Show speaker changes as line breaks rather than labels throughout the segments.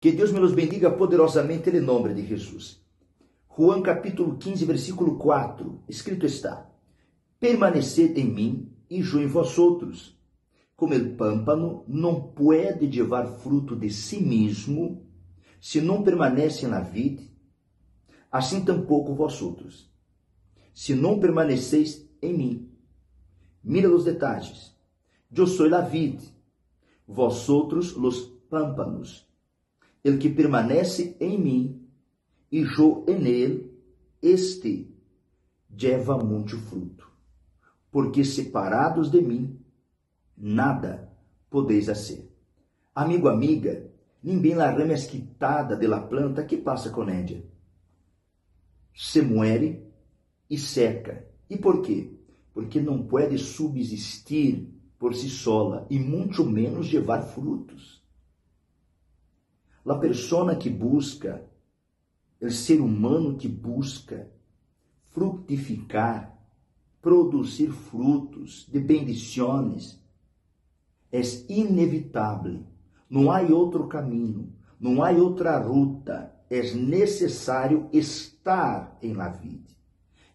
Que Deus me los bendiga poderosamente em nome de Jesus. Juan capítulo 15, versículo 4, escrito está: Permaneced em mim e eu em vós outros. Como el pâmpano não pode levar fruto de si mesmo, se não permanece na vide, assim tampouco vós outros. Se não permaneceis em mim. Mira os detalhes. Eu sou a vide, vós outros los pâmpanos. El que permanece em mim e eu en ele, este lleva muito fruto. Porque separados de mim, nada podeis fazer. Amigo, amiga, ninguém la rama quitada de la planta que passa com. Se muere e seca. E por quê? Porque não pode subsistir por si sola e muito menos levar frutos. La persona que busca, o ser humano que busca frutificar, produzir frutos de bendições, é inevitável. Não há outro caminho, não há outra ruta. É necessário estar em la vida.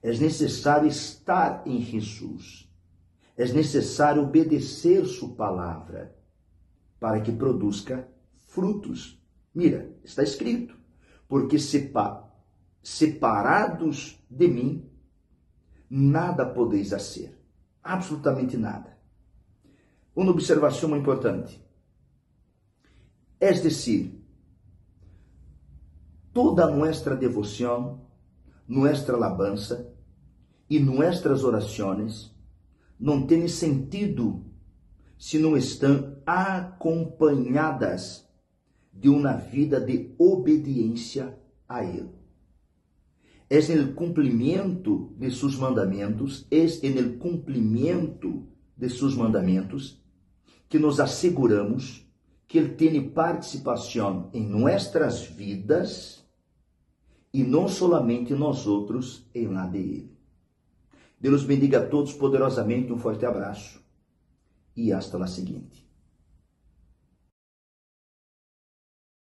É necessário estar em Jesus. É necessário obedecer sua palavra para que produza frutos. Mira, está escrito: porque separados de mim, nada podeis fazer, absolutamente nada. Uma observação muito importante. É decir, toda nossa devoção, nossa alabança e nossas orações não têm sentido se não estão acompanhadas de uma vida de obediência a Ele. É no cumprimento de seus mandamentos, é no cumprimento de seus mandamentos que nos asseguramos que Ele tem participação em nossas vidas e não somente nós outros em lá de Ele. Deus bendiga a todos poderosamente, um forte abraço e hasta la seguinte.